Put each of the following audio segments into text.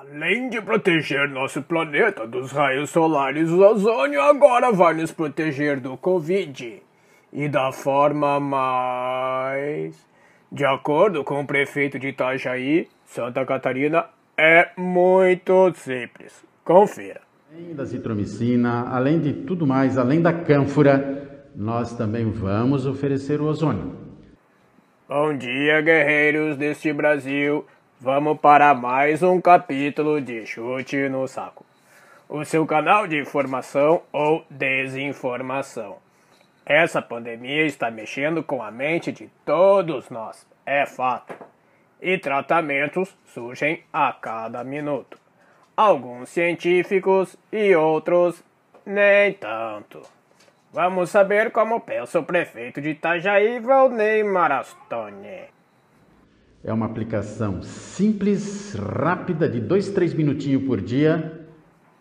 Além de proteger nosso planeta dos raios solares, o ozônio agora vai nos proteger do Covid. E da forma mais. De acordo com o prefeito de Itajaí, Santa Catarina, é muito simples. Confira. Além da citromicina, além de tudo mais, além da cânfora, nós também vamos oferecer o ozônio. Bom dia, guerreiros deste Brasil. Vamos para mais um capítulo de Chute no Saco. O seu canal de informação ou desinformação. Essa pandemia está mexendo com a mente de todos nós, é fato. E tratamentos surgem a cada minuto. Alguns científicos e outros nem tanto. Vamos saber como pensa o prefeito de Itajaí, Valnei Marastone. É uma aplicação simples, rápida, de dois, três minutinhos por dia.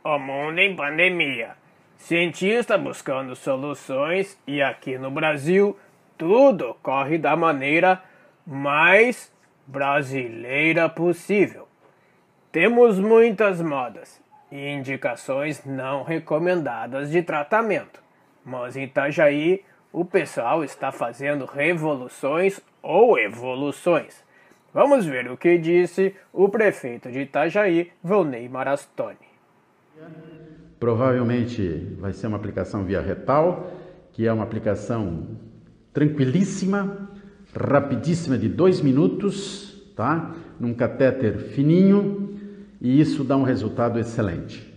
O mundo em pandemia. Cientista buscando soluções e aqui no Brasil tudo corre da maneira mais brasileira possível. Temos muitas modas e indicações não recomendadas de tratamento, mas em Itajaí o pessoal está fazendo revoluções ou evoluções. Vamos ver o que disse o prefeito de Itajaí, Volney Marastoni. Provavelmente vai ser uma aplicação via retal, que é uma aplicação tranquilíssima, rapidíssima, de dois minutos, tá? Num catéter fininho, e isso dá um resultado excelente.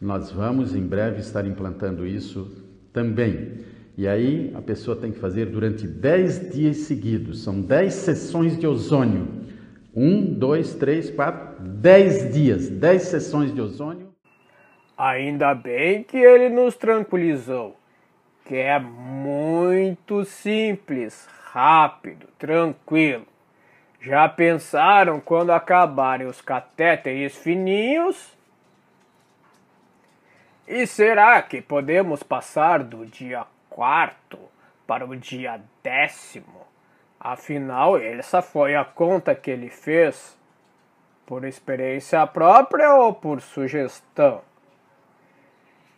Nós vamos em breve estar implantando isso também. E aí a pessoa tem que fazer durante 10 dias seguidos. São 10 sessões de ozônio. Um, dois, três, quatro, 10 dias, 10 sessões de ozônio. Ainda bem que ele nos tranquilizou, que é muito simples, rápido, tranquilo. Já pensaram quando acabarem os catéteres fininhos? E será que podemos passar do dia quarto para o dia décimo? Afinal, essa foi a conta que ele fez por experiência própria ou por sugestão?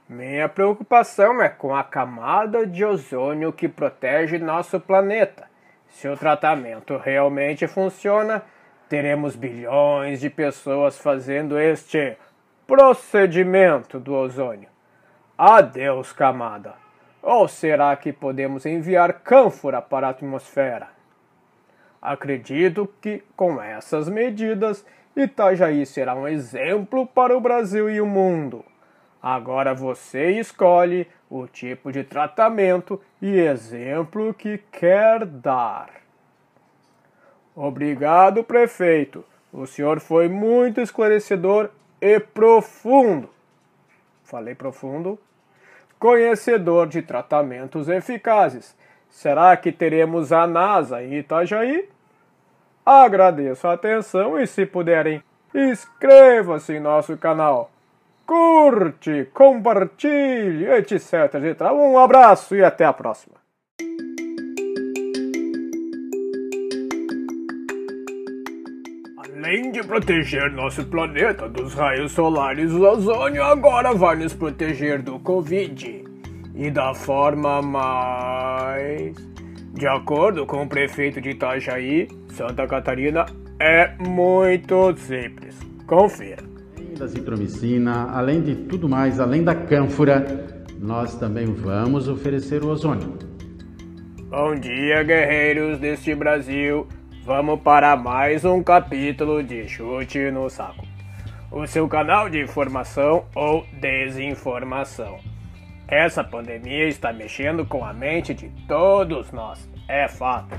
Minha preocupação é com a camada de ozônio que protege nosso planeta. Se o tratamento realmente funciona, teremos bilhões de pessoas fazendo este procedimento do ozônio. Adeus, camada. Ou será que podemos enviar cânfora para a atmosfera? Acredito que, com essas medidas, Itajaí será um exemplo para o Brasil e o mundo. Agora você escolhe o tipo de tratamento e exemplo que quer dar. Obrigado, prefeito. O senhor foi muito esclarecedor e profundo. Falei profundo? Conhecedor de tratamentos eficazes. Será que teremos a NASA em Itajaí? Agradeço a atenção e, se puderem, inscreva-se em nosso canal curte, compartilhe, etc. Um abraço e até a próxima. Além de proteger nosso planeta dos raios solares, o ozônio agora vai nos proteger do Covid. E da forma mais. De acordo com o prefeito de Itajaí, Santa Catarina, é muito simples. Confira da citromicina, além de tudo mais, além da cânfora, nós também vamos oferecer o ozônio. Bom dia, guerreiros deste Brasil. Vamos para mais um capítulo de Chute no Saco. O seu canal de informação ou desinformação. Essa pandemia está mexendo com a mente de todos nós, é fato.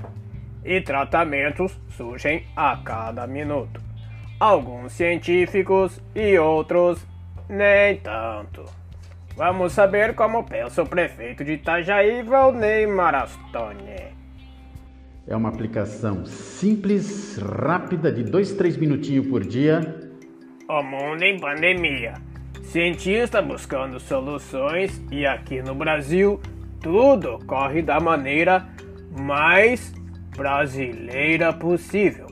E tratamentos surgem a cada minuto alguns científicos e outros nem tanto. Vamos saber como pensa o prefeito de Itajaí, Valnei Marastone. É uma aplicação simples, rápida, de dois, três minutinhos por dia. O mundo em pandemia. Cientista buscando soluções e aqui no Brasil tudo corre da maneira mais brasileira possível.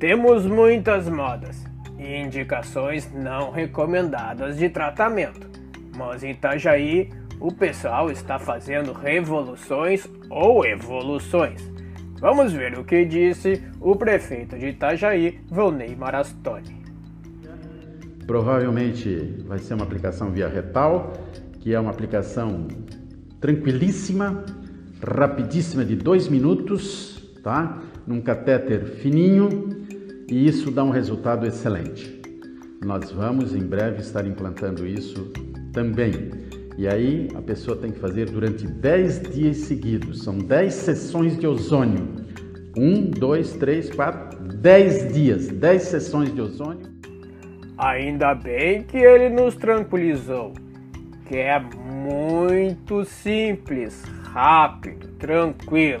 Temos muitas modas e indicações não recomendadas de tratamento. Mas em Itajaí, o pessoal está fazendo revoluções ou evoluções. Vamos ver o que disse o prefeito de Itajaí, Volney Marastoni. Provavelmente vai ser uma aplicação via retal, que é uma aplicação tranquilíssima, rapidíssima, de dois minutos, tá? Num catéter fininho, e isso dá um resultado excelente. Nós vamos em breve estar implantando isso também. E aí a pessoa tem que fazer durante 10 dias seguidos. São 10 sessões de ozônio. 1, 2, 3, 4, 10 dias. 10 sessões de ozônio. Ainda bem que ele nos tranquilizou. Que é muito simples, rápido, tranquilo.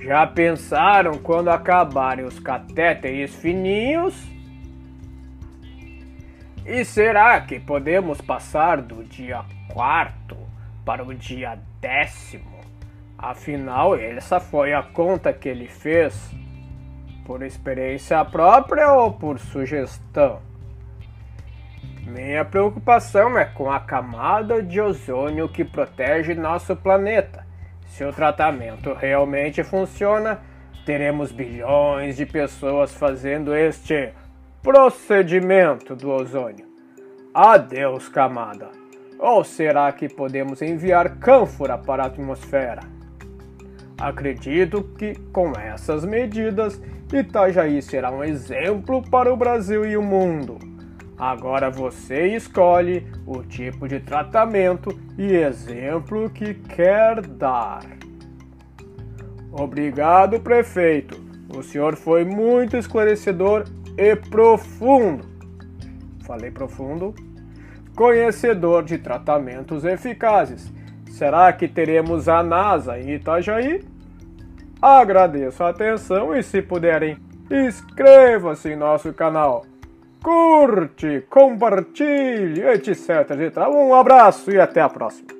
Já pensaram quando acabarem os catéteres fininhos? E será que podemos passar do dia quarto para o dia décimo? Afinal, essa foi a conta que ele fez por experiência própria ou por sugestão? Minha preocupação é com a camada de ozônio que protege nosso planeta. Se o tratamento realmente funciona, teremos bilhões de pessoas fazendo este procedimento do ozônio. Adeus, camada. Ou será que podemos enviar cânfora para a atmosfera? Acredito que com essas medidas, Itajaí será um exemplo para o Brasil e o mundo. Agora você escolhe o tipo de tratamento e exemplo que quer dar. Obrigado, prefeito. O senhor foi muito esclarecedor e profundo. Falei profundo? Conhecedor de tratamentos eficazes. Será que teremos a NASA em Itajaí? Agradeço a atenção e, se puderem, inscreva-se em nosso canal curte, compartilhe, etc. Um abraço e até a próxima.